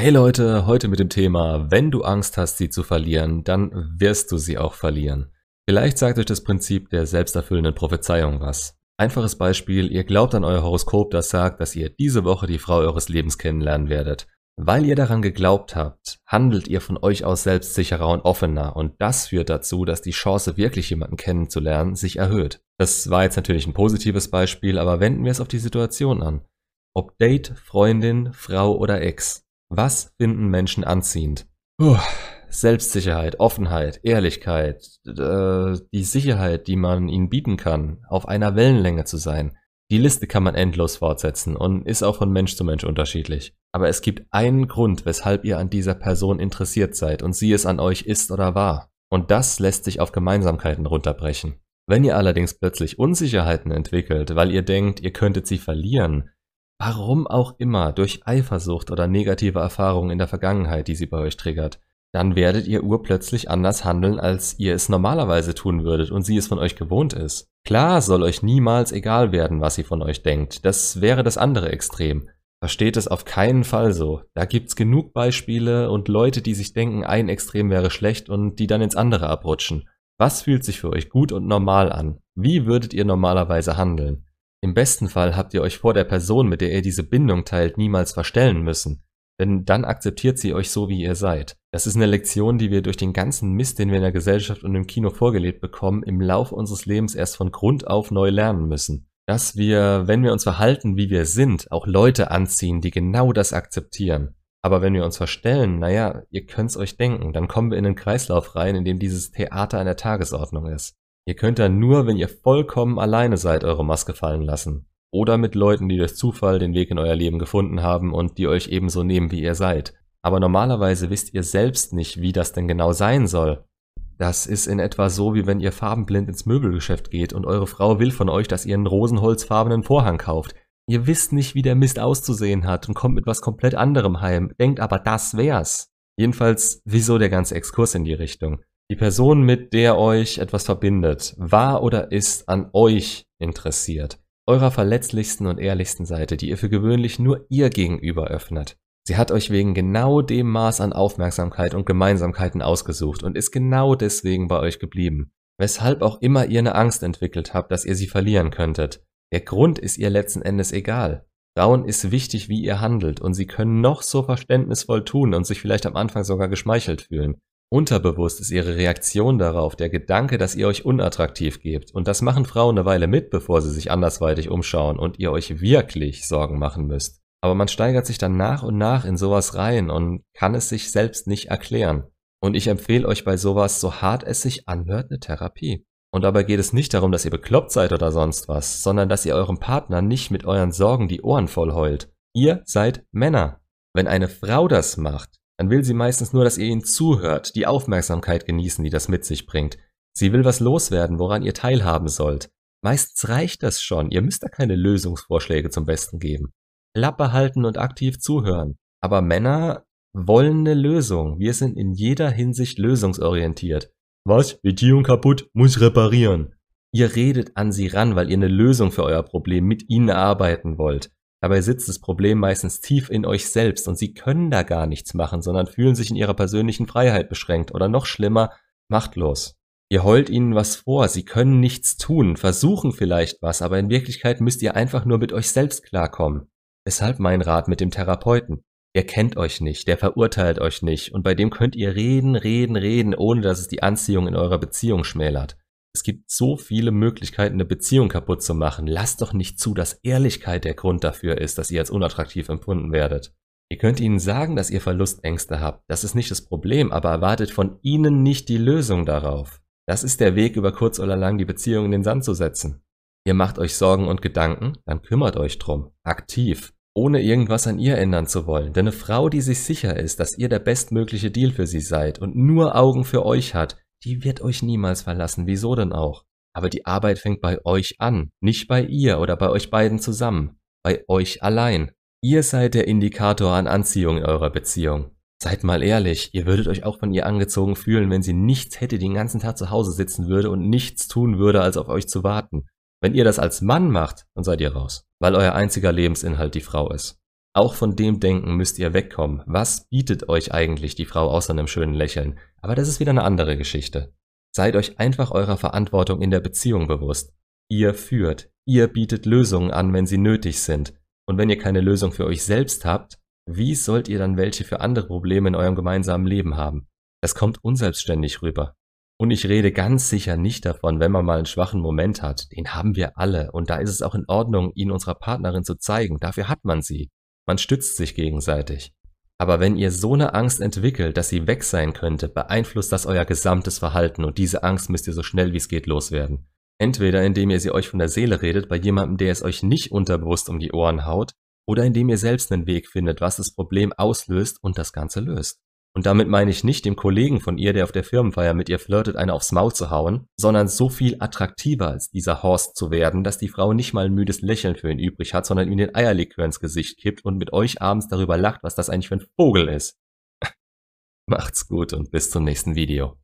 Hey Leute, heute mit dem Thema, wenn du Angst hast, sie zu verlieren, dann wirst du sie auch verlieren. Vielleicht sagt euch das Prinzip der selbsterfüllenden Prophezeiung was. Einfaches Beispiel, ihr glaubt an euer Horoskop, das sagt, dass ihr diese Woche die Frau eures Lebens kennenlernen werdet. Weil ihr daran geglaubt habt, handelt ihr von euch aus selbstsicherer und offener und das führt dazu, dass die Chance, wirklich jemanden kennenzulernen, sich erhöht. Das war jetzt natürlich ein positives Beispiel, aber wenden wir es auf die Situation an. Ob Date, Freundin, Frau oder Ex. Was finden Menschen anziehend? Puh, Selbstsicherheit, Offenheit, Ehrlichkeit, äh, die Sicherheit, die man ihnen bieten kann, auf einer Wellenlänge zu sein. Die Liste kann man endlos fortsetzen und ist auch von Mensch zu Mensch unterschiedlich. Aber es gibt einen Grund, weshalb ihr an dieser Person interessiert seid und sie es an euch ist oder war. Und das lässt sich auf Gemeinsamkeiten runterbrechen. Wenn ihr allerdings plötzlich Unsicherheiten entwickelt, weil ihr denkt, ihr könntet sie verlieren, warum auch immer, durch Eifersucht oder negative Erfahrungen in der Vergangenheit, die sie bei euch triggert, dann werdet ihr urplötzlich anders handeln, als ihr es normalerweise tun würdet und sie es von euch gewohnt ist. Klar soll euch niemals egal werden, was sie von euch denkt. Das wäre das andere Extrem. Versteht es auf keinen Fall so. Da gibt's genug Beispiele und Leute, die sich denken, ein Extrem wäre schlecht und die dann ins andere abrutschen. Was fühlt sich für euch gut und normal an? Wie würdet ihr normalerweise handeln? Im besten Fall habt ihr euch vor der Person, mit der ihr diese Bindung teilt, niemals verstellen müssen. Denn dann akzeptiert sie euch so, wie ihr seid. Das ist eine Lektion, die wir durch den ganzen Mist, den wir in der Gesellschaft und im Kino vorgelebt bekommen, im Laufe unseres Lebens erst von Grund auf neu lernen müssen. Dass wir, wenn wir uns verhalten, wie wir sind, auch Leute anziehen, die genau das akzeptieren. Aber wenn wir uns verstellen, naja, ihr könnt's euch denken, dann kommen wir in einen Kreislauf rein, in dem dieses Theater an der Tagesordnung ist. Ihr könnt dann nur, wenn ihr vollkommen alleine seid, eure Maske fallen lassen. Oder mit Leuten, die durch Zufall den Weg in euer Leben gefunden haben und die euch ebenso nehmen, wie ihr seid. Aber normalerweise wisst ihr selbst nicht, wie das denn genau sein soll. Das ist in etwa so, wie wenn ihr farbenblind ins Möbelgeschäft geht und eure Frau will von euch, dass ihr einen rosenholzfarbenen Vorhang kauft. Ihr wisst nicht, wie der Mist auszusehen hat und kommt mit was komplett anderem heim, denkt aber, das wär's. Jedenfalls, wieso der ganze Exkurs in die Richtung? Die Person, mit der euch etwas verbindet, war oder ist an euch interessiert. Eurer verletzlichsten und ehrlichsten Seite, die ihr für gewöhnlich nur ihr gegenüber öffnet. Sie hat euch wegen genau dem Maß an Aufmerksamkeit und Gemeinsamkeiten ausgesucht und ist genau deswegen bei euch geblieben. Weshalb auch immer ihr eine Angst entwickelt habt, dass ihr sie verlieren könntet. Der Grund ist ihr letzten Endes egal. Frauen ist wichtig, wie ihr handelt und sie können noch so verständnisvoll tun und sich vielleicht am Anfang sogar geschmeichelt fühlen. Unterbewusst ist ihre Reaktion darauf der Gedanke, dass ihr euch unattraktiv gebt. Und das machen Frauen eine Weile mit, bevor sie sich andersweitig umschauen und ihr euch wirklich Sorgen machen müsst. Aber man steigert sich dann nach und nach in sowas rein und kann es sich selbst nicht erklären. Und ich empfehle euch bei sowas, so hart es sich anhört, eine Therapie. Und dabei geht es nicht darum, dass ihr bekloppt seid oder sonst was, sondern dass ihr eurem Partner nicht mit euren Sorgen die Ohren voll heult. Ihr seid Männer. Wenn eine Frau das macht, dann will sie meistens nur, dass ihr ihnen zuhört, die Aufmerksamkeit genießen, die das mit sich bringt. Sie will was loswerden, woran ihr teilhaben sollt. Meistens reicht das schon, ihr müsst da keine Lösungsvorschläge zum Besten geben. Klappe halten und aktiv zuhören. Aber Männer wollen eine Lösung. Wir sind in jeder Hinsicht lösungsorientiert. Was? Beziehung kaputt? Muss reparieren. Ihr redet an sie ran, weil ihr eine Lösung für euer Problem mit ihnen erarbeiten wollt. Dabei sitzt das Problem meistens tief in euch selbst und sie können da gar nichts machen, sondern fühlen sich in ihrer persönlichen Freiheit beschränkt oder noch schlimmer, machtlos. Ihr heult ihnen was vor, sie können nichts tun, versuchen vielleicht was, aber in Wirklichkeit müsst ihr einfach nur mit euch selbst klarkommen. Deshalb mein Rat mit dem Therapeuten. Er kennt euch nicht, der verurteilt euch nicht und bei dem könnt ihr reden, reden, reden, ohne dass es die Anziehung in eurer Beziehung schmälert. Es gibt so viele Möglichkeiten, eine Beziehung kaputt zu machen. Lasst doch nicht zu, dass Ehrlichkeit der Grund dafür ist, dass ihr als unattraktiv empfunden werdet. Ihr könnt ihnen sagen, dass ihr Verlustängste habt. Das ist nicht das Problem, aber erwartet von ihnen nicht die Lösung darauf. Das ist der Weg, über kurz oder lang die Beziehung in den Sand zu setzen. Ihr macht euch Sorgen und Gedanken, dann kümmert euch drum. Aktiv. Ohne irgendwas an ihr ändern zu wollen. Denn eine Frau, die sich sicher ist, dass ihr der bestmögliche Deal für sie seid und nur Augen für euch hat, die wird euch niemals verlassen. Wieso denn auch? Aber die Arbeit fängt bei euch an, nicht bei ihr oder bei euch beiden zusammen, bei euch allein. Ihr seid der Indikator an Anziehung in eurer Beziehung. Seid mal ehrlich, ihr würdet euch auch von ihr angezogen fühlen, wenn sie nichts hätte, den ganzen Tag zu Hause sitzen würde und nichts tun würde, als auf euch zu warten. Wenn ihr das als Mann macht, dann seid ihr raus, weil euer einziger Lebensinhalt die Frau ist. Auch von dem Denken müsst ihr wegkommen. Was bietet euch eigentlich die Frau außer einem schönen Lächeln? Aber das ist wieder eine andere Geschichte. Seid euch einfach eurer Verantwortung in der Beziehung bewusst. Ihr führt, ihr bietet Lösungen an, wenn sie nötig sind. Und wenn ihr keine Lösung für euch selbst habt, wie sollt ihr dann welche für andere Probleme in eurem gemeinsamen Leben haben? Das kommt unselbstständig rüber. Und ich rede ganz sicher nicht davon, wenn man mal einen schwachen Moment hat. Den haben wir alle. Und da ist es auch in Ordnung, ihn unserer Partnerin zu zeigen. Dafür hat man sie. Man stützt sich gegenseitig. Aber wenn ihr so eine Angst entwickelt, dass sie weg sein könnte, beeinflusst das euer gesamtes Verhalten und diese Angst müsst ihr so schnell wie es geht loswerden. Entweder indem ihr sie euch von der Seele redet bei jemandem, der es euch nicht unterbewusst um die Ohren haut, oder indem ihr selbst einen Weg findet, was das Problem auslöst und das Ganze löst. Und damit meine ich nicht dem Kollegen von ihr, der auf der Firmenfeier mit ihr flirtet, eine aufs Maul zu hauen, sondern so viel attraktiver als dieser Horst zu werden, dass die Frau nicht mal ein müdes Lächeln für ihn übrig hat, sondern ihm den Eierlikör ins Gesicht kippt und mit euch abends darüber lacht, was das eigentlich für ein Vogel ist. Macht's gut und bis zum nächsten Video.